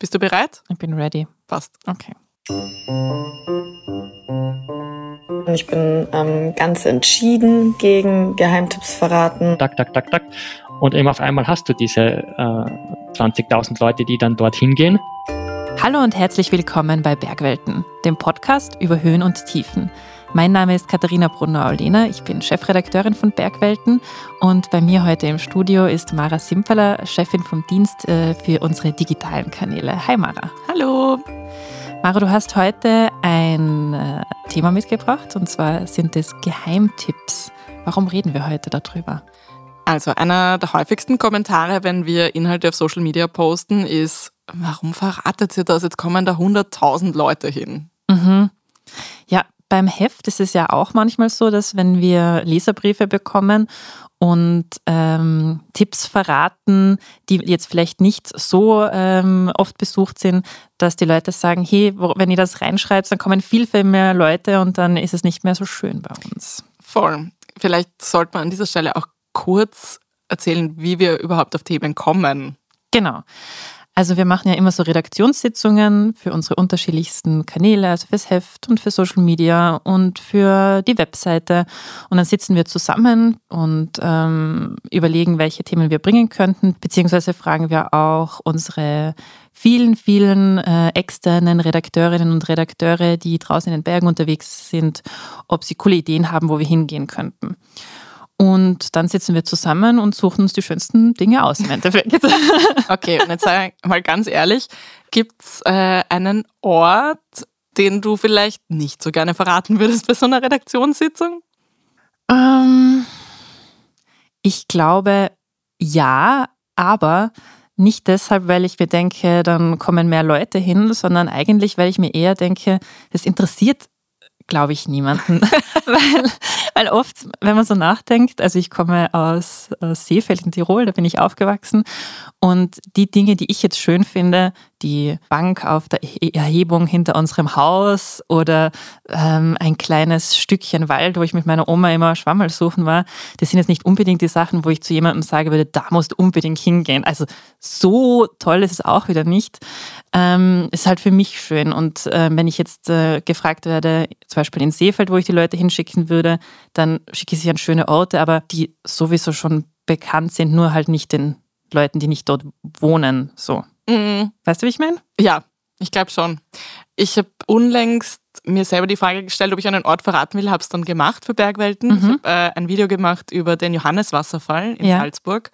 Bist du bereit? Ich bin ready. Passt. Okay. Ich bin ähm, ganz entschieden gegen Geheimtipps verraten. Tak, tak, tak, tak. Und eben auf einmal hast du diese äh, 20.000 Leute, die dann dorthin gehen. Hallo und herzlich willkommen bei Bergwelten, dem Podcast über Höhen und Tiefen. Mein Name ist Katharina Brunner-Aulena, ich bin Chefredakteurin von Bergwelten und bei mir heute im Studio ist Mara Simperler, Chefin vom Dienst äh, für unsere digitalen Kanäle. Hi Mara. Hallo. Mara, du hast heute ein äh, Thema mitgebracht und zwar sind es Geheimtipps. Warum reden wir heute darüber? Also einer der häufigsten Kommentare, wenn wir Inhalte auf Social Media posten, ist, warum verratet ihr das? Jetzt kommen da 100.000 Leute hin. Mhm. Ja, beim Heft ist es ja auch manchmal so, dass wenn wir Leserbriefe bekommen und ähm, Tipps verraten, die jetzt vielleicht nicht so ähm, oft besucht sind, dass die Leute sagen, hey, wenn ihr das reinschreibt, dann kommen viel, viel mehr Leute und dann ist es nicht mehr so schön bei uns. Voll. Vielleicht sollte man an dieser Stelle auch kurz erzählen, wie wir überhaupt auf Themen kommen. Genau. Also wir machen ja immer so Redaktionssitzungen für unsere unterschiedlichsten Kanäle, also fürs Heft und für Social Media und für die Webseite. Und dann sitzen wir zusammen und ähm, überlegen, welche Themen wir bringen könnten, beziehungsweise fragen wir auch unsere vielen, vielen äh, externen Redakteurinnen und Redakteure, die draußen in den Bergen unterwegs sind, ob sie coole Ideen haben, wo wir hingehen könnten. Und dann sitzen wir zusammen und suchen uns die schönsten Dinge aus im Endeffekt. okay, und jetzt sag mal ganz ehrlich, gibt es äh, einen Ort, den du vielleicht nicht so gerne verraten würdest bei so einer Redaktionssitzung? Ähm, ich glaube ja, aber nicht deshalb, weil ich mir denke, dann kommen mehr Leute hin, sondern eigentlich, weil ich mir eher denke, es interessiert glaube ich, niemanden. weil, weil oft, wenn man so nachdenkt, also ich komme aus, aus Seefeld in Tirol, da bin ich aufgewachsen und die Dinge, die ich jetzt schön finde, die Bank auf der Erhebung hinter unserem Haus oder ähm, ein kleines Stückchen Wald, wo ich mit meiner Oma immer Schwammerl suchen war, das sind jetzt nicht unbedingt die Sachen, wo ich zu jemandem sagen würde, da musst du unbedingt hingehen. Also so toll ist es auch wieder nicht. Ähm, ist halt für mich schön. Und äh, wenn ich jetzt äh, gefragt werde, zum Beispiel in Seefeld, wo ich die Leute hinschicken würde, dann schicke ich sie an schöne Orte, aber die sowieso schon bekannt sind, nur halt nicht den Leuten, die nicht dort wohnen. So. Mhm. Weißt du, wie ich meine? Ja, ich glaube schon. Ich habe unlängst mir selber die Frage gestellt, ob ich einen Ort verraten will, habe es dann gemacht für Bergwelten. Mhm. Ich habe äh, ein Video gemacht über den Johanneswasserfall in ja. Salzburg.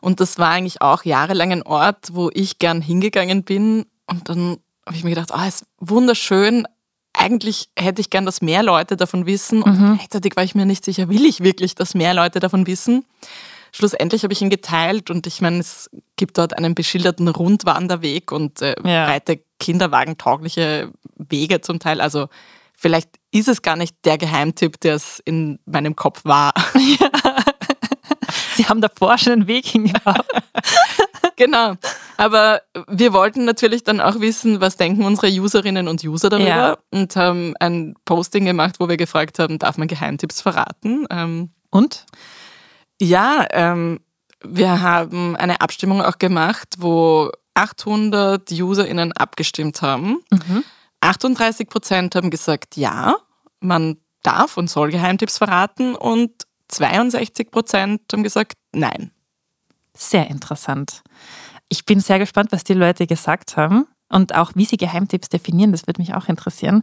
Und das war eigentlich auch jahrelang ein Ort, wo ich gern hingegangen bin. Und dann habe ich mir gedacht, oh, ist wunderschön. Eigentlich hätte ich gern, dass mehr Leute davon wissen. Und mhm. gleichzeitig war ich mir nicht sicher, will ich wirklich, dass mehr Leute davon wissen? Schlussendlich habe ich ihn geteilt und ich meine, es gibt dort einen beschilderten Rundwanderweg und äh, ja. breite Kinderwagen-taugliche Wege zum Teil. Also vielleicht ist es gar nicht der Geheimtipp, der es in meinem Kopf war. Ja. Sie haben davor schon einen Weg hingehauen. genau. Aber wir wollten natürlich dann auch wissen, was denken unsere Userinnen und User darüber ja. und haben ein Posting gemacht, wo wir gefragt haben, darf man Geheimtipps verraten? Ähm, und? Ja, ähm, wir haben eine Abstimmung auch gemacht, wo 800 UserInnen abgestimmt haben. Mhm. 38 Prozent haben gesagt, ja, man darf und soll Geheimtipps verraten und 62 Prozent haben gesagt, nein. Sehr interessant. Ich bin sehr gespannt, was die Leute gesagt haben und auch wie sie Geheimtipps definieren. Das würde mich auch interessieren.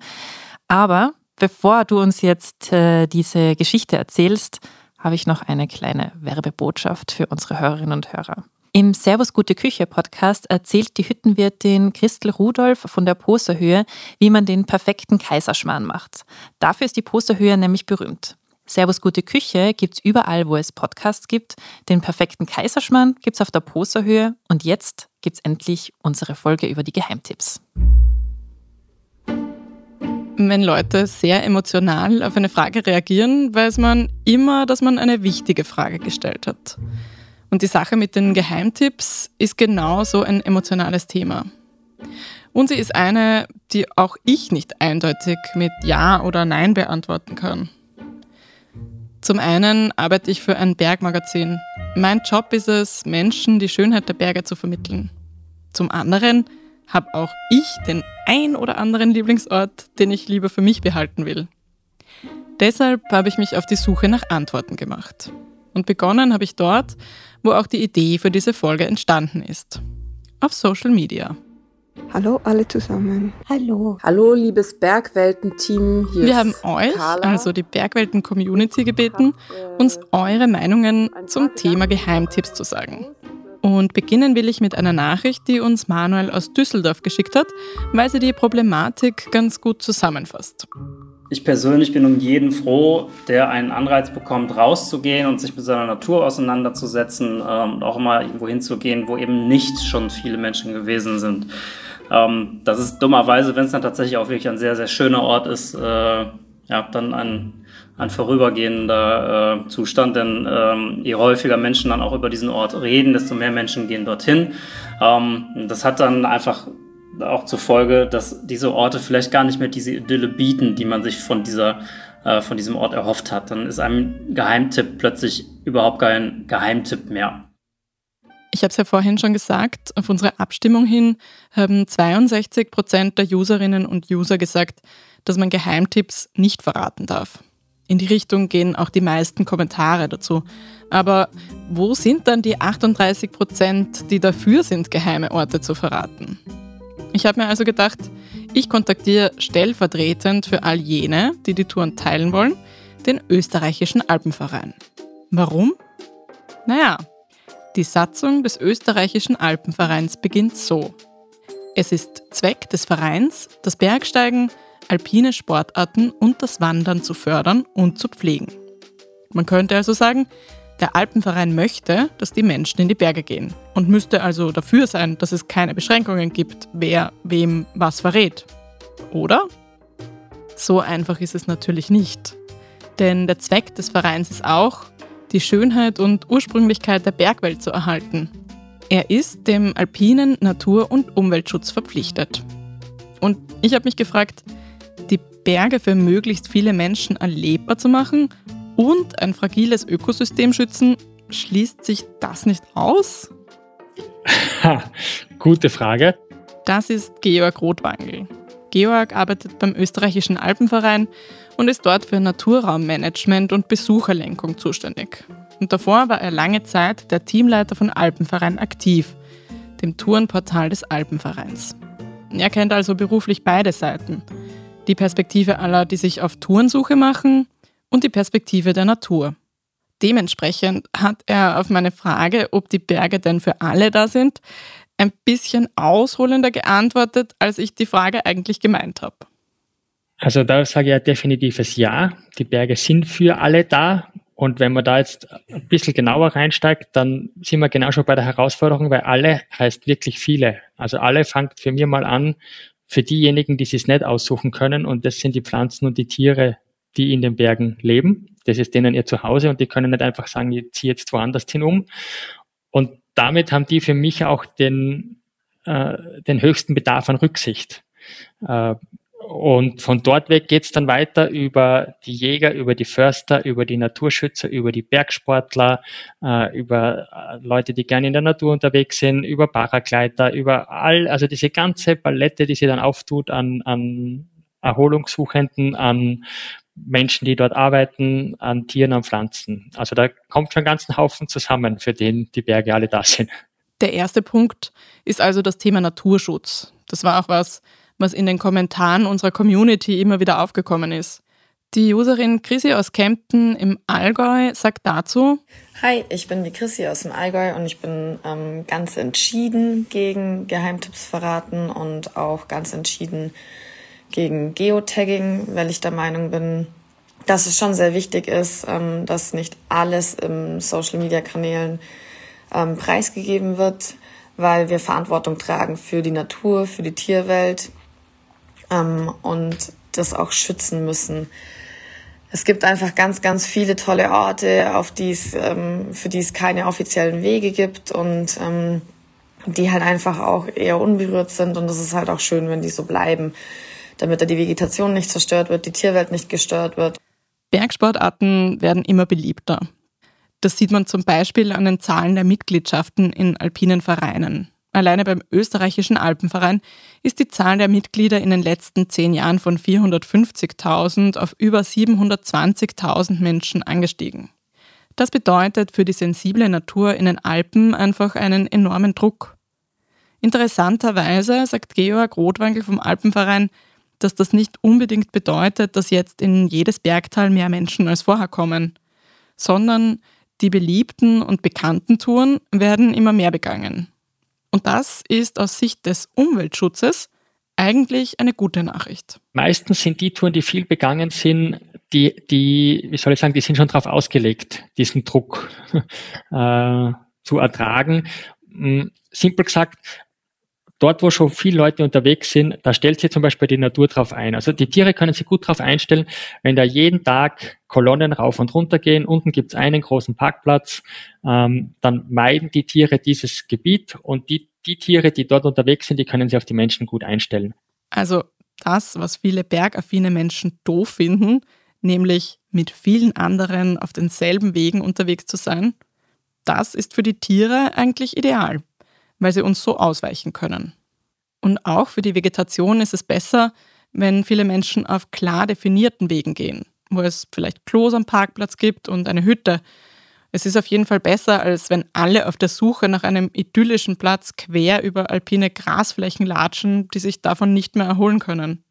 Aber bevor du uns jetzt äh, diese Geschichte erzählst, habe ich noch eine kleine Werbebotschaft für unsere Hörerinnen und Hörer. Im Servus Gute Küche Podcast erzählt die Hüttenwirtin Christel Rudolf von der Posterhöhe, wie man den perfekten Kaiserschmarrn macht. Dafür ist die Posterhöhe nämlich berühmt. Servus Gute Küche gibt es überall, wo es Podcasts gibt. Den perfekten Kaiserschmarrn gibt es auf der Posterhöhe und jetzt gibt es endlich unsere Folge über die Geheimtipps wenn Leute sehr emotional auf eine Frage reagieren, weiß man immer, dass man eine wichtige Frage gestellt hat. Und die Sache mit den Geheimtipps ist genau so ein emotionales Thema. Und sie ist eine, die auch ich nicht eindeutig mit Ja oder Nein beantworten kann. Zum einen arbeite ich für ein Bergmagazin. Mein Job ist es, Menschen die Schönheit der Berge zu vermitteln. Zum anderen habe auch ich den ein oder anderen Lieblingsort, den ich lieber für mich behalten will. Deshalb habe ich mich auf die Suche nach Antworten gemacht. Und begonnen habe ich dort, wo auch die Idee für diese Folge entstanden ist. Auf Social Media. Hallo alle zusammen. Hallo. Hallo, liebes Bergwelten-Team. Wir haben euch, Carla. also die Bergwelten-Community, gebeten, uns eure Meinungen zum Thema Geheimtipps zu sagen. Und beginnen will ich mit einer Nachricht, die uns Manuel aus Düsseldorf geschickt hat, weil sie die Problematik ganz gut zusammenfasst. Ich persönlich bin um jeden froh, der einen Anreiz bekommt, rauszugehen und sich mit seiner Natur auseinanderzusetzen ähm, und auch mal irgendwo hinzugehen, wo eben nicht schon viele Menschen gewesen sind. Ähm, das ist dummerweise, wenn es dann tatsächlich auch wirklich ein sehr, sehr schöner Ort ist, äh, ja, dann ein ein vorübergehender äh, Zustand, denn ähm, je häufiger Menschen dann auch über diesen Ort reden, desto mehr Menschen gehen dorthin. Ähm, das hat dann einfach auch zur Folge, dass diese Orte vielleicht gar nicht mehr diese Idylle bieten, die man sich von dieser äh, von diesem Ort erhofft hat. Dann ist ein Geheimtipp plötzlich überhaupt kein Geheimtipp mehr. Ich habe es ja vorhin schon gesagt, auf unsere Abstimmung hin haben 62 Prozent der Userinnen und User gesagt, dass man Geheimtipps nicht verraten darf. In die Richtung gehen auch die meisten Kommentare dazu. Aber wo sind dann die 38 Prozent, die dafür sind, geheime Orte zu verraten? Ich habe mir also gedacht, ich kontaktiere stellvertretend für all jene, die die Touren teilen wollen, den österreichischen Alpenverein. Warum? Naja, die Satzung des österreichischen Alpenvereins beginnt so. Es ist Zweck des Vereins, das Bergsteigen, alpine Sportarten und das Wandern zu fördern und zu pflegen. Man könnte also sagen, der Alpenverein möchte, dass die Menschen in die Berge gehen und müsste also dafür sein, dass es keine Beschränkungen gibt, wer wem was verrät. Oder? So einfach ist es natürlich nicht. Denn der Zweck des Vereins ist auch, die Schönheit und Ursprünglichkeit der Bergwelt zu erhalten. Er ist dem alpinen Natur- und Umweltschutz verpflichtet. Und ich habe mich gefragt, die Berge für möglichst viele Menschen erlebbar zu machen und ein fragiles Ökosystem schützen, schließt sich das nicht aus? Ha, gute Frage. Das ist Georg Rothwangel. Georg arbeitet beim österreichischen Alpenverein und ist dort für Naturraummanagement und Besucherlenkung zuständig. Und davor war er lange Zeit der Teamleiter von Alpenverein aktiv, dem Tourenportal des Alpenvereins. Er kennt also beruflich beide Seiten. Die Perspektive aller, die sich auf Tourensuche machen und die Perspektive der Natur. Dementsprechend hat er auf meine Frage, ob die Berge denn für alle da sind, ein bisschen ausholender geantwortet, als ich die Frage eigentlich gemeint habe. Also da sage ich ja definitives Ja. Die Berge sind für alle da. Und wenn man da jetzt ein bisschen genauer reinsteigt, dann sind wir genau schon bei der Herausforderung, weil alle heißt wirklich viele. Also alle fängt für mich mal an, für diejenigen, die es nicht aussuchen können. Und das sind die Pflanzen und die Tiere, die in den Bergen leben. Das ist denen ihr Zuhause und die können nicht einfach sagen, ich ziehe jetzt woanders hin um. Und damit haben die für mich auch den, äh, den höchsten Bedarf an Rücksicht. Äh, und von dort weg geht's dann weiter über die Jäger, über die Förster, über die Naturschützer, über die Bergsportler, äh, über äh, Leute, die gerne in der Natur unterwegs sind, über Paragleiter, über all, also diese ganze Palette, die sie dann auftut an, an Erholungssuchenden, an Menschen, die dort arbeiten, an Tieren, an Pflanzen. Also da kommt schon ein ganzen Haufen zusammen, für den die Berge alle da sind. Der erste Punkt ist also das Thema Naturschutz. Das war auch was, was in den Kommentaren unserer Community immer wieder aufgekommen ist. Die Userin Chrissy aus Kempten im Allgäu sagt dazu: Hi, ich bin die Chrissy aus dem Allgäu und ich bin ähm, ganz entschieden gegen Geheimtipps verraten und auch ganz entschieden gegen Geotagging, weil ich der Meinung bin, dass es schon sehr wichtig ist, ähm, dass nicht alles im Social Media Kanälen ähm, preisgegeben wird, weil wir Verantwortung tragen für die Natur, für die Tierwelt ähm, und das auch schützen müssen. Es gibt einfach ganz, ganz viele tolle Orte, auf die es, ähm, für die es keine offiziellen Wege gibt und ähm, die halt einfach auch eher unberührt sind und es ist halt auch schön, wenn die so bleiben, damit da die Vegetation nicht zerstört wird, die Tierwelt nicht gestört wird. Bergsportarten werden immer beliebter. Das sieht man zum Beispiel an den Zahlen der Mitgliedschaften in alpinen Vereinen. Alleine beim österreichischen Alpenverein ist die Zahl der Mitglieder in den letzten zehn Jahren von 450.000 auf über 720.000 Menschen angestiegen. Das bedeutet für die sensible Natur in den Alpen einfach einen enormen Druck. Interessanterweise sagt Georg Rotwangel vom Alpenverein, dass das nicht unbedingt bedeutet, dass jetzt in jedes Bergtal mehr Menschen als vorher kommen, sondern die beliebten und bekannten Touren werden immer mehr begangen. Und das ist aus Sicht des Umweltschutzes eigentlich eine gute Nachricht. Meistens sind die Touren, die viel begangen sind, die, die, wie soll ich sagen, die sind schon darauf ausgelegt, diesen Druck äh, zu ertragen. Hm, simpel gesagt, dort, wo schon viele Leute unterwegs sind, da stellt sich zum Beispiel die Natur drauf ein. Also die Tiere können sich gut drauf einstellen, wenn da jeden Tag Kolonnen rauf und runter gehen. Unten gibt's einen großen Parkplatz, ähm, dann meiden die Tiere dieses Gebiet und die, die Tiere, die dort unterwegs sind, die können sich auf die Menschen gut einstellen. Also das, was viele bergaffine Menschen doof finden, nämlich mit vielen anderen auf denselben Wegen unterwegs zu sein, das ist für die Tiere eigentlich ideal weil sie uns so ausweichen können. Und auch für die Vegetation ist es besser, wenn viele Menschen auf klar definierten Wegen gehen, wo es vielleicht Klos am Parkplatz gibt und eine Hütte. Es ist auf jeden Fall besser, als wenn alle auf der Suche nach einem idyllischen Platz quer über alpine Grasflächen latschen, die sich davon nicht mehr erholen können.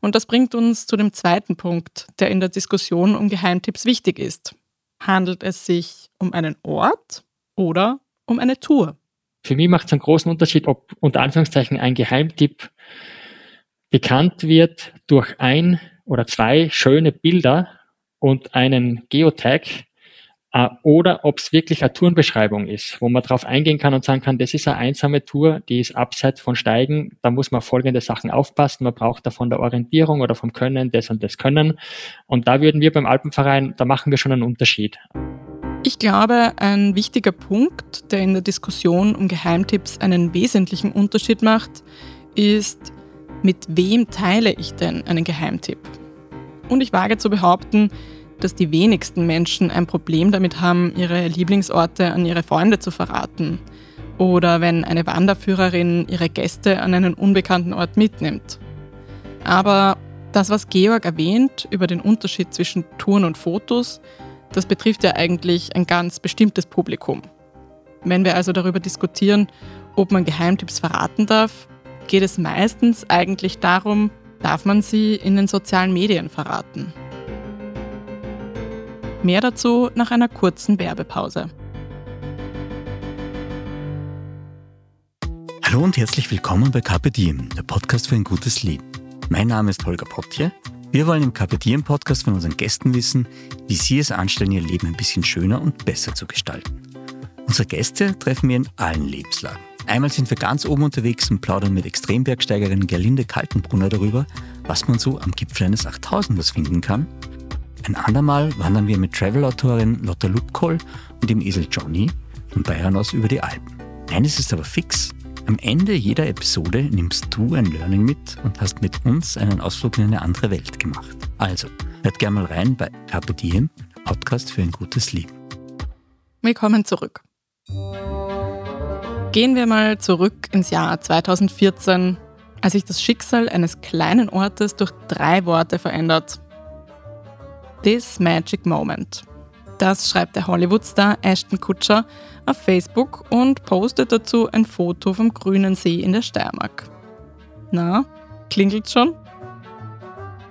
Und das bringt uns zu dem zweiten Punkt, der in der Diskussion um Geheimtipps wichtig ist. Handelt es sich um einen Ort oder um eine Tour? Für mich macht es einen großen Unterschied, ob unter Anführungszeichen ein Geheimtipp bekannt wird durch ein oder zwei schöne Bilder und einen Geotag äh, oder ob es wirklich eine Tourenbeschreibung ist, wo man darauf eingehen kann und sagen kann, das ist eine einsame Tour, die ist abseits von Steigen, da muss man folgende Sachen aufpassen, man braucht da von der Orientierung oder vom Können das und das Können und da würden wir beim Alpenverein, da machen wir schon einen Unterschied. Ich glaube, ein wichtiger Punkt, der in der Diskussion um Geheimtipps einen wesentlichen Unterschied macht, ist, mit wem teile ich denn einen Geheimtipp? Und ich wage zu behaupten, dass die wenigsten Menschen ein Problem damit haben, ihre Lieblingsorte an ihre Freunde zu verraten. Oder wenn eine Wanderführerin ihre Gäste an einen unbekannten Ort mitnimmt. Aber das, was Georg erwähnt über den Unterschied zwischen Touren und Fotos, das betrifft ja eigentlich ein ganz bestimmtes Publikum. Wenn wir also darüber diskutieren, ob man Geheimtipps verraten darf, geht es meistens eigentlich darum, darf man sie in den sozialen Medien verraten. Mehr dazu nach einer kurzen Werbepause. Hallo und herzlich willkommen bei Carpe Diem, der Podcast für ein gutes Leben. Mein Name ist Holger Potje wir wollen im Kapitieren Podcast von unseren Gästen wissen, wie sie es anstellen, ihr Leben ein bisschen schöner und besser zu gestalten. Unsere Gäste treffen wir in allen Lebenslagen. Einmal sind wir ganz oben unterwegs und plaudern mit Extrembergsteigerin Gerlinde Kaltenbrunner darüber, was man so am Gipfel eines 8000ers finden kann. Ein andermal wandern wir mit Travel-Autorin Lotta Lupkoll und dem Esel Johnny von Bayern aus über die Alpen. Eines ist aber fix, am Ende jeder Episode nimmst du ein Learning mit und hast mit uns einen Ausflug in eine andere Welt gemacht. Also, hört gerne mal rein bei Carpe Diem, Podcast für ein gutes Leben. Willkommen zurück. Gehen wir mal zurück ins Jahr 2014, als sich das Schicksal eines kleinen Ortes durch drei Worte verändert. This Magic Moment. Das schreibt der Hollywood-Star Ashton Kutcher auf Facebook und postet dazu ein Foto vom grünen See in der Steiermark. Na, klingelt schon?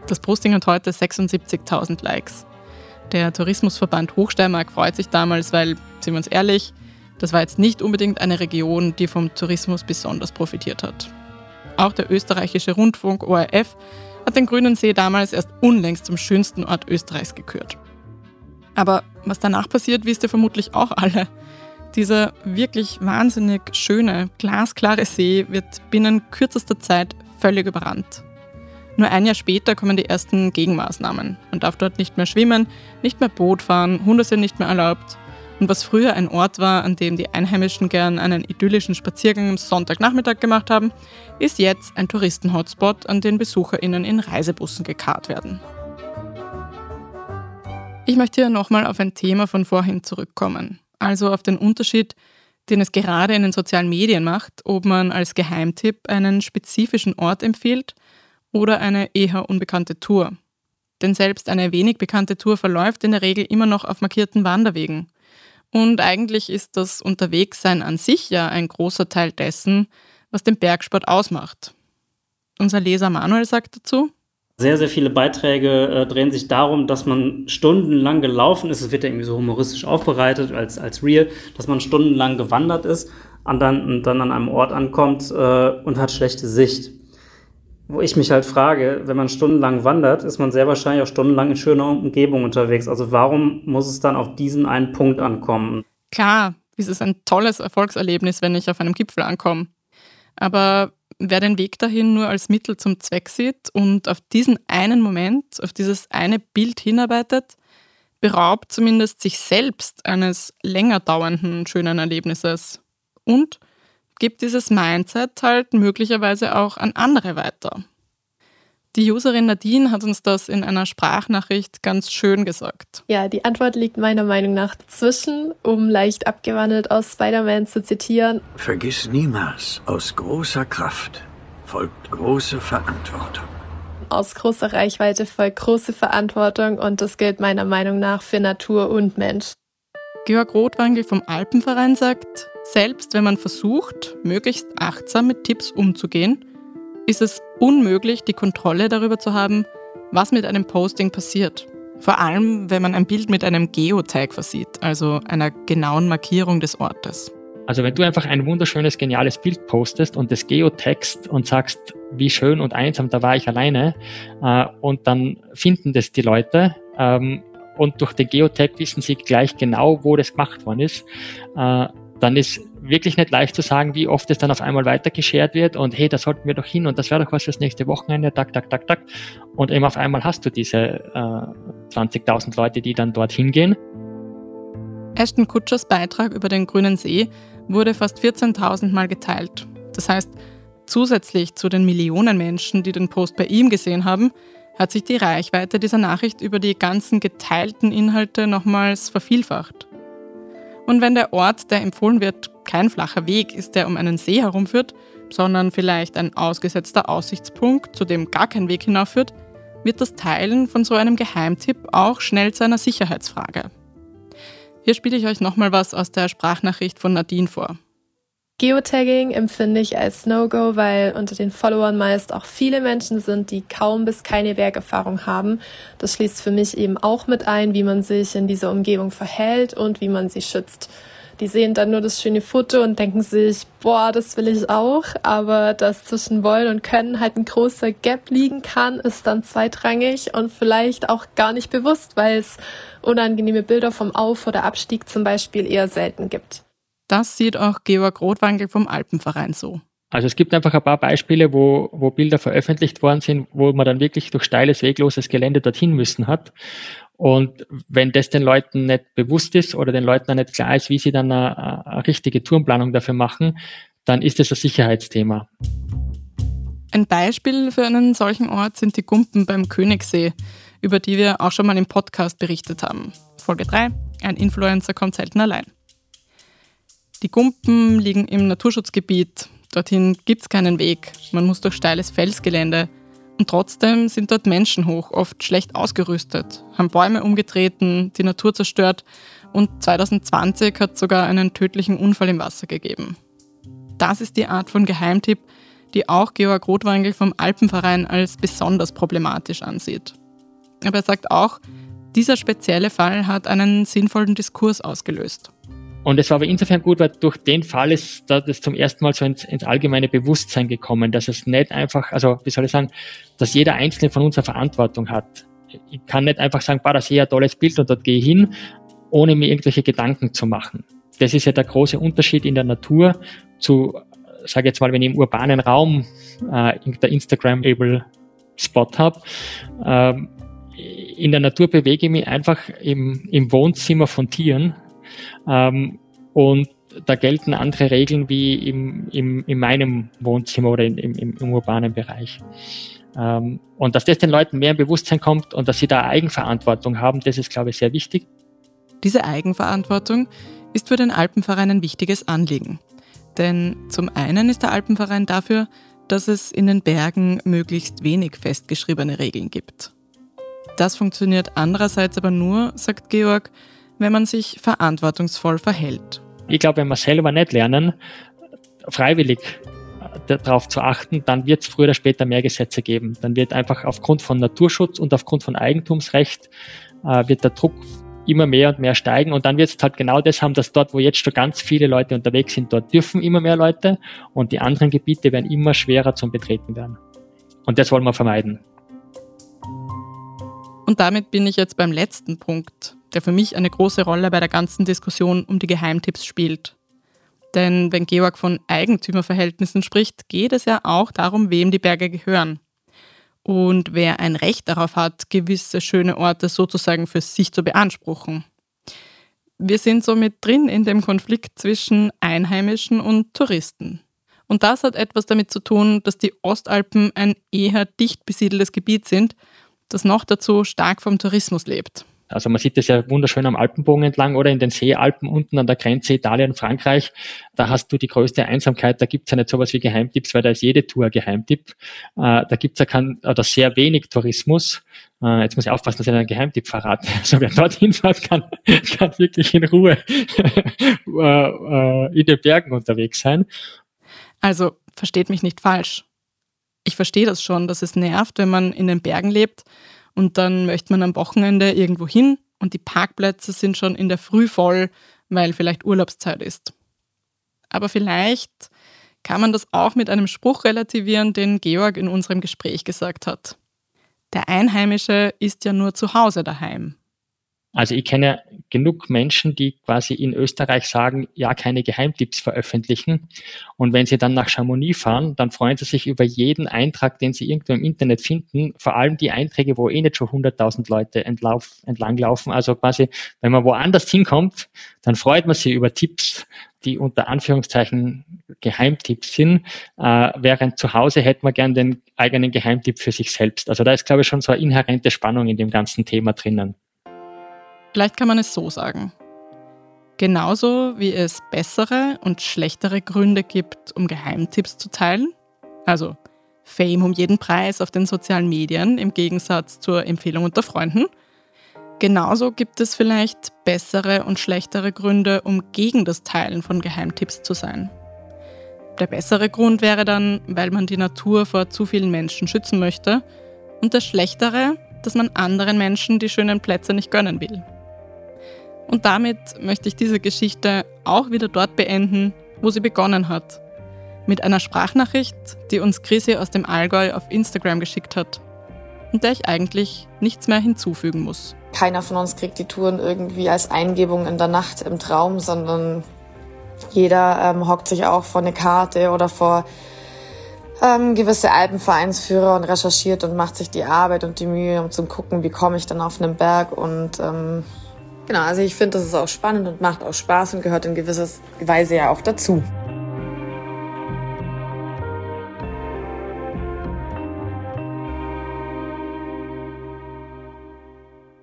Das Posting hat heute 76.000 Likes. Der Tourismusverband Hochsteiermark freut sich damals, weil, sind wir uns ehrlich, das war jetzt nicht unbedingt eine Region, die vom Tourismus besonders profitiert hat. Auch der österreichische Rundfunk ORF hat den Grünen See damals erst unlängst zum schönsten Ort Österreichs gekürt. Aber was danach passiert, wisst ihr vermutlich auch alle. Dieser wirklich wahnsinnig schöne, glasklare See wird binnen kürzester Zeit völlig überrannt. Nur ein Jahr später kommen die ersten Gegenmaßnahmen. Man darf dort nicht mehr schwimmen, nicht mehr Boot fahren, Hunde sind nicht mehr erlaubt. Und was früher ein Ort war, an dem die Einheimischen gern einen idyllischen Spaziergang am Sonntagnachmittag gemacht haben, ist jetzt ein Touristenhotspot, an den BesucherInnen in Reisebussen gekarrt werden. Ich möchte hier nochmal auf ein Thema von vorhin zurückkommen, also auf den Unterschied den es gerade in den sozialen Medien macht, ob man als Geheimtipp einen spezifischen Ort empfiehlt oder eine eher unbekannte Tour. Denn selbst eine wenig bekannte Tour verläuft in der Regel immer noch auf markierten Wanderwegen. Und eigentlich ist das Unterwegssein an sich ja ein großer Teil dessen, was den Bergsport ausmacht. Unser Leser Manuel sagt dazu, sehr, sehr viele Beiträge äh, drehen sich darum, dass man stundenlang gelaufen ist. Es wird ja irgendwie so humoristisch aufbereitet als, als Real, dass man stundenlang gewandert ist und dann, und dann an einem Ort ankommt äh, und hat schlechte Sicht. Wo ich mich halt frage, wenn man stundenlang wandert, ist man sehr wahrscheinlich auch stundenlang in schöner Umgebung unterwegs. Also warum muss es dann auf diesen einen Punkt ankommen? Klar, es ist ein tolles Erfolgserlebnis, wenn ich auf einem Gipfel ankomme. Aber wer den Weg dahin nur als Mittel zum Zweck sieht und auf diesen einen Moment, auf dieses eine Bild hinarbeitet, beraubt zumindest sich selbst eines länger dauernden schönen Erlebnisses und gibt dieses Mindset halt möglicherweise auch an andere weiter. Die Userin Nadine hat uns das in einer Sprachnachricht ganz schön gesagt. Ja, die Antwort liegt meiner Meinung nach dazwischen, um leicht abgewandelt aus Spider-Man zu zitieren. Vergiss niemals, aus großer Kraft folgt große Verantwortung. Aus großer Reichweite folgt große Verantwortung und das gilt meiner Meinung nach für Natur und Mensch. Georg Rothwangel vom Alpenverein sagt, selbst wenn man versucht, möglichst achtsam mit Tipps umzugehen, ist es unmöglich, die Kontrolle darüber zu haben, was mit einem Posting passiert. Vor allem, wenn man ein Bild mit einem Geotag versieht, also einer genauen Markierung des Ortes. Also wenn du einfach ein wunderschönes, geniales Bild postest und das geotagst und sagst, wie schön und einsam, da war ich alleine, äh, und dann finden das die Leute, ähm, und durch den Geotag wissen sie gleich genau, wo das gemacht worden ist, äh, dann ist wirklich nicht leicht zu sagen, wie oft es dann auf einmal weitergeschert wird und hey, da sollten wir doch hin und das wäre doch was fürs nächste Wochenende, tak, tak, tak, tak. Und eben auf einmal hast du diese äh, 20.000 Leute, die dann dorthin gehen. Ashton Kutschers Beitrag über den Grünen See wurde fast 14.000 Mal geteilt. Das heißt, zusätzlich zu den Millionen Menschen, die den Post bei ihm gesehen haben, hat sich die Reichweite dieser Nachricht über die ganzen geteilten Inhalte nochmals vervielfacht. Und wenn der Ort, der empfohlen wird, kein flacher Weg ist, der um einen See herumführt, sondern vielleicht ein ausgesetzter Aussichtspunkt, zu dem gar kein Weg hinaufführt, wird das Teilen von so einem Geheimtipp auch schnell zu einer Sicherheitsfrage. Hier spiele ich euch nochmal was aus der Sprachnachricht von Nadine vor. Geotagging empfinde ich als No-Go, weil unter den Followern meist auch viele Menschen sind, die kaum bis keine Bergerfahrung haben. Das schließt für mich eben auch mit ein, wie man sich in dieser Umgebung verhält und wie man sie schützt. Die sehen dann nur das schöne Foto und denken sich, boah, das will ich auch. Aber dass zwischen wollen und können halt ein großer Gap liegen kann, ist dann zweitrangig und vielleicht auch gar nicht bewusst, weil es unangenehme Bilder vom Auf- oder Abstieg zum Beispiel eher selten gibt. Das sieht auch Georg Rothwangel vom Alpenverein so. Also es gibt einfach ein paar Beispiele, wo, wo Bilder veröffentlicht worden sind, wo man dann wirklich durch steiles, wegloses Gelände dorthin müssen hat. Und wenn das den Leuten nicht bewusst ist oder den Leuten dann nicht klar ist, wie sie dann eine, eine richtige Tourenplanung dafür machen, dann ist das ein Sicherheitsthema. Ein Beispiel für einen solchen Ort sind die Gumpen beim Königssee, über die wir auch schon mal im Podcast berichtet haben. Folge 3, ein Influencer kommt selten allein. Die Gumpen liegen im Naturschutzgebiet. Dorthin gibt es keinen Weg. Man muss durch steiles Felsgelände. Und trotzdem sind dort Menschen hoch, oft schlecht ausgerüstet, haben Bäume umgetreten, die Natur zerstört und 2020 hat sogar einen tödlichen Unfall im Wasser gegeben. Das ist die Art von Geheimtipp, die auch Georg Rothwangel vom Alpenverein als besonders problematisch ansieht. Aber er sagt auch, dieser spezielle Fall hat einen sinnvollen Diskurs ausgelöst. Und es war aber insofern gut, weil durch den Fall ist da das zum ersten Mal so ins, ins, allgemeine Bewusstsein gekommen, dass es nicht einfach, also wie soll ich sagen, dass jeder Einzelne von uns eine Verantwortung hat. Ich kann nicht einfach sagen, bah, das ist ja ein tolles Bild und dort gehe ich hin, ohne mir irgendwelche Gedanken zu machen. Das ist ja der große Unterschied in der Natur zu, sage jetzt mal, wenn ich im urbanen Raum äh, der Instagram-able Spot habe. Ähm, in der Natur bewege ich mich einfach im, im Wohnzimmer von Tieren ähm, und da gelten andere Regeln wie im, im, in meinem Wohnzimmer oder in, im, im urbanen Bereich. Ähm, und dass das den Leuten mehr Bewusstsein kommt und dass sie da Eigenverantwortung haben, das ist, glaube ich, sehr wichtig. Diese Eigenverantwortung ist für den Alpenverein ein wichtiges Anliegen. Denn zum einen ist der Alpenverein dafür, dass es in den Bergen möglichst wenig festgeschriebene Regeln gibt. Das funktioniert andererseits aber nur, sagt Georg, wenn man sich verantwortungsvoll verhält. Ich glaube, wenn wir selber nicht lernen, freiwillig darauf zu achten, dann wird es früher oder später mehr Gesetze geben. Dann wird einfach aufgrund von Naturschutz und aufgrund von Eigentumsrecht äh, wird der Druck immer mehr und mehr steigen und dann wird es halt genau das haben, dass dort, wo jetzt schon ganz viele Leute unterwegs sind, dort dürfen immer mehr Leute und die anderen Gebiete werden immer schwerer zum Betreten werden. Und das wollen wir vermeiden. Und damit bin ich jetzt beim letzten Punkt, der für mich eine große Rolle bei der ganzen Diskussion um die Geheimtipps spielt. Denn wenn Georg von Eigentümerverhältnissen spricht, geht es ja auch darum, wem die Berge gehören. Und wer ein Recht darauf hat, gewisse schöne Orte sozusagen für sich zu beanspruchen. Wir sind somit drin in dem Konflikt zwischen Einheimischen und Touristen. Und das hat etwas damit zu tun, dass die Ostalpen ein eher dicht besiedeltes Gebiet sind, das noch dazu stark vom Tourismus lebt. Also man sieht das ja wunderschön am Alpenbogen entlang oder in den Seealpen unten an der Grenze Italien, Frankreich. Da hast du die größte Einsamkeit. Da gibt's ja nicht sowas wie Geheimtipps, weil da ist jede Tour Geheimtipp. Äh, da gibt's ja kein, oder sehr wenig Tourismus. Äh, jetzt muss ich aufpassen, dass ich einen Geheimtipp verrate. Also wer dorthin fährt, kann, kann wirklich in Ruhe äh, in den Bergen unterwegs sein. Also versteht mich nicht falsch. Ich verstehe das schon, dass es nervt, wenn man in den Bergen lebt und dann möchte man am Wochenende irgendwo hin und die Parkplätze sind schon in der Früh voll, weil vielleicht Urlaubszeit ist. Aber vielleicht kann man das auch mit einem Spruch relativieren, den Georg in unserem Gespräch gesagt hat. Der Einheimische ist ja nur zu Hause daheim. Also ich kenne genug Menschen, die quasi in Österreich sagen, ja, keine Geheimtipps veröffentlichen. Und wenn sie dann nach Chamonix fahren, dann freuen sie sich über jeden Eintrag, den sie irgendwo im Internet finden. Vor allem die Einträge, wo eh nicht schon 100.000 Leute entlauf, entlanglaufen. Also quasi, wenn man woanders hinkommt, dann freut man sich über Tipps, die unter Anführungszeichen Geheimtipps sind, äh, während zu Hause hätte man gern den eigenen Geheimtipp für sich selbst. Also da ist, glaube ich, schon so eine inhärente Spannung in dem ganzen Thema drinnen. Vielleicht kann man es so sagen. Genauso wie es bessere und schlechtere Gründe gibt, um Geheimtipps zu teilen, also Fame um jeden Preis auf den sozialen Medien im Gegensatz zur Empfehlung unter Freunden, genauso gibt es vielleicht bessere und schlechtere Gründe, um gegen das Teilen von Geheimtipps zu sein. Der bessere Grund wäre dann, weil man die Natur vor zu vielen Menschen schützen möchte, und der schlechtere, dass man anderen Menschen die schönen Plätze nicht gönnen will. Und damit möchte ich diese Geschichte auch wieder dort beenden, wo sie begonnen hat. Mit einer Sprachnachricht, die uns Chrissy aus dem Allgäu auf Instagram geschickt hat und der ich eigentlich nichts mehr hinzufügen muss. Keiner von uns kriegt die Touren irgendwie als Eingebung in der Nacht im Traum, sondern jeder ähm, hockt sich auch vor eine Karte oder vor ähm, gewisse Alpenvereinsführer und recherchiert und macht sich die Arbeit und die Mühe, um zu gucken, wie komme ich dann auf einen Berg und ähm, Genau, also ich finde, das ist auch spannend und macht auch Spaß und gehört in gewisser Weise ja auch dazu.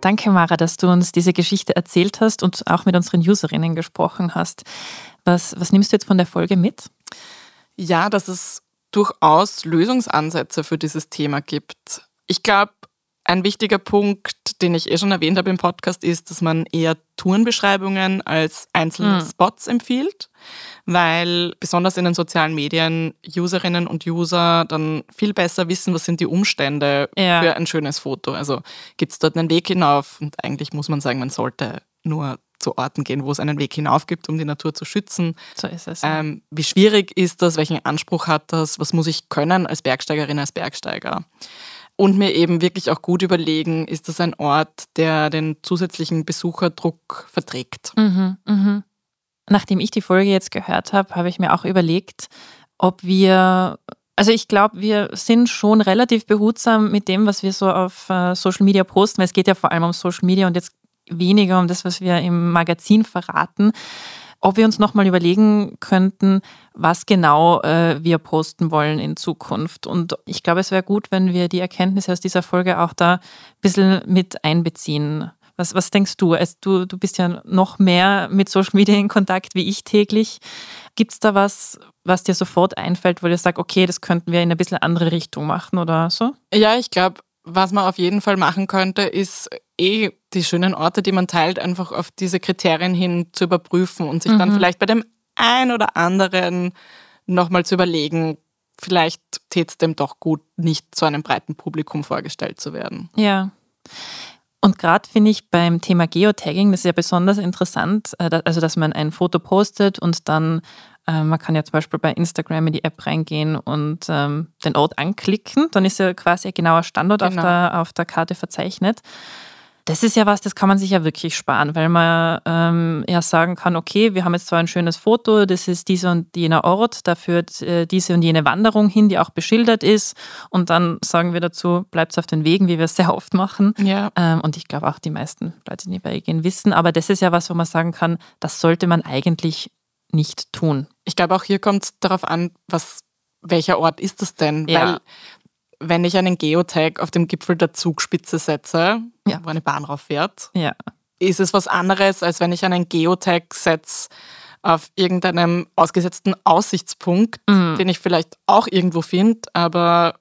Danke, Mara, dass du uns diese Geschichte erzählt hast und auch mit unseren Userinnen gesprochen hast. Was, was nimmst du jetzt von der Folge mit? Ja, dass es durchaus Lösungsansätze für dieses Thema gibt. Ich glaube, ein wichtiger Punkt, den ich eh schon erwähnt habe im Podcast, ist, dass man eher Tourenbeschreibungen als einzelne mhm. Spots empfiehlt, weil besonders in den sozialen Medien Userinnen und User dann viel besser wissen, was sind die Umstände ja. für ein schönes Foto. Also gibt es dort einen Weg hinauf und eigentlich muss man sagen, man sollte nur zu Orten gehen, wo es einen Weg hinauf gibt, um die Natur zu schützen. So ist es. Ähm, wie schwierig ist das? Welchen Anspruch hat das? Was muss ich können als Bergsteigerin, als Bergsteiger? Und mir eben wirklich auch gut überlegen, ist das ein Ort, der den zusätzlichen Besucherdruck verträgt. Mhm, mh. Nachdem ich die Folge jetzt gehört habe, habe ich mir auch überlegt, ob wir, also ich glaube, wir sind schon relativ behutsam mit dem, was wir so auf äh, Social Media posten, weil es geht ja vor allem um Social Media und jetzt weniger um das, was wir im Magazin verraten ob wir uns nochmal überlegen könnten, was genau äh, wir posten wollen in Zukunft. Und ich glaube, es wäre gut, wenn wir die Erkenntnisse aus dieser Folge auch da ein bisschen mit einbeziehen. Was, was denkst du? Also du? Du bist ja noch mehr mit Social Media in Kontakt wie ich täglich. Gibt es da was, was dir sofort einfällt, wo du sagst, okay, das könnten wir in ein bisschen andere Richtung machen oder so? Ja, ich glaube, was man auf jeden Fall machen könnte, ist eh die schönen Orte, die man teilt, einfach auf diese Kriterien hin zu überprüfen und sich mhm. dann vielleicht bei dem ein oder anderen nochmal zu überlegen, vielleicht tät es dem doch gut, nicht zu einem breiten Publikum vorgestellt zu werden. Ja. Und gerade finde ich beim Thema Geotagging, das ist ja besonders interessant, äh, also dass man ein Foto postet und dann, äh, man kann ja zum Beispiel bei Instagram in die App reingehen und ähm, den Ort anklicken, dann ist ja quasi ein genauer Standort genau. auf, der, auf der Karte verzeichnet. Das ist ja was, das kann man sich ja wirklich sparen, weil man ähm, ja sagen kann, okay, wir haben jetzt zwar ein schönes Foto, das ist dieser und jener Ort, da führt äh, diese und jene Wanderung hin, die auch beschildert ist. Und dann sagen wir dazu, bleibt auf den Wegen, wie wir es sehr oft machen. Ja. Ähm, und ich glaube auch die meisten Leute, die bei gehen, wissen. Aber das ist ja was, wo man sagen kann, das sollte man eigentlich nicht tun. Ich glaube, auch hier kommt es darauf an, was, welcher Ort ist das denn? Ja. Weil wenn ich einen Geotag auf dem Gipfel der Zugspitze setze, ja. wo eine Bahn rauffährt, ja. ist es was anderes, als wenn ich einen Geotag setze auf irgendeinem ausgesetzten Aussichtspunkt, mhm. den ich vielleicht auch irgendwo finde, aber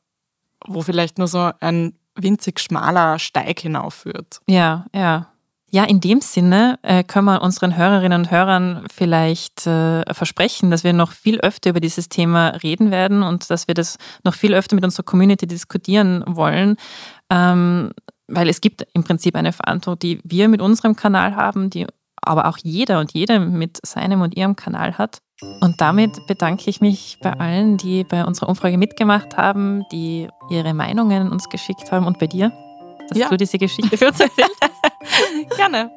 wo vielleicht nur so ein winzig schmaler Steig hinaufführt. Ja, ja. Ja, in dem Sinne äh, können wir unseren Hörerinnen und Hörern vielleicht äh, versprechen, dass wir noch viel öfter über dieses Thema reden werden und dass wir das noch viel öfter mit unserer Community diskutieren wollen. Ähm, weil es gibt im Prinzip eine Verantwortung, die wir mit unserem Kanal haben, die aber auch jeder und jede mit seinem und ihrem Kanal hat. Und damit bedanke ich mich bei allen, die bei unserer Umfrage mitgemacht haben, die ihre Meinungen uns geschickt haben und bei dir dass ja. du diese Geschichte für uns erzählst. Gerne.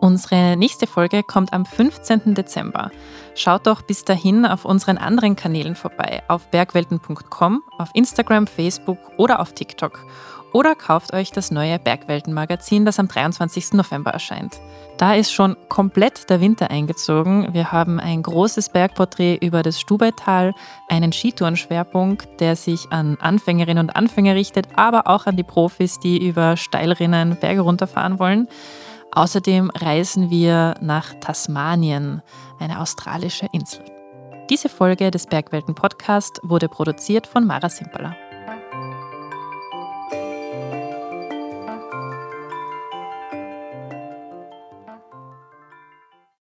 Unsere nächste Folge kommt am 15. Dezember. Schaut doch bis dahin auf unseren anderen Kanälen vorbei, auf bergwelten.com, auf Instagram, Facebook oder auf TikTok. Oder kauft euch das neue Bergwelten-Magazin, das am 23. November erscheint. Da ist schon komplett der Winter eingezogen. Wir haben ein großes Bergporträt über das Stubaital, einen Skitourenschwerpunkt, der sich an Anfängerinnen und Anfänger richtet, aber auch an die Profis, die über Steilrinnen Berge runterfahren wollen. Außerdem reisen wir nach Tasmanien, eine australische Insel. Diese Folge des Bergwelten Podcast wurde produziert von Mara Simperler.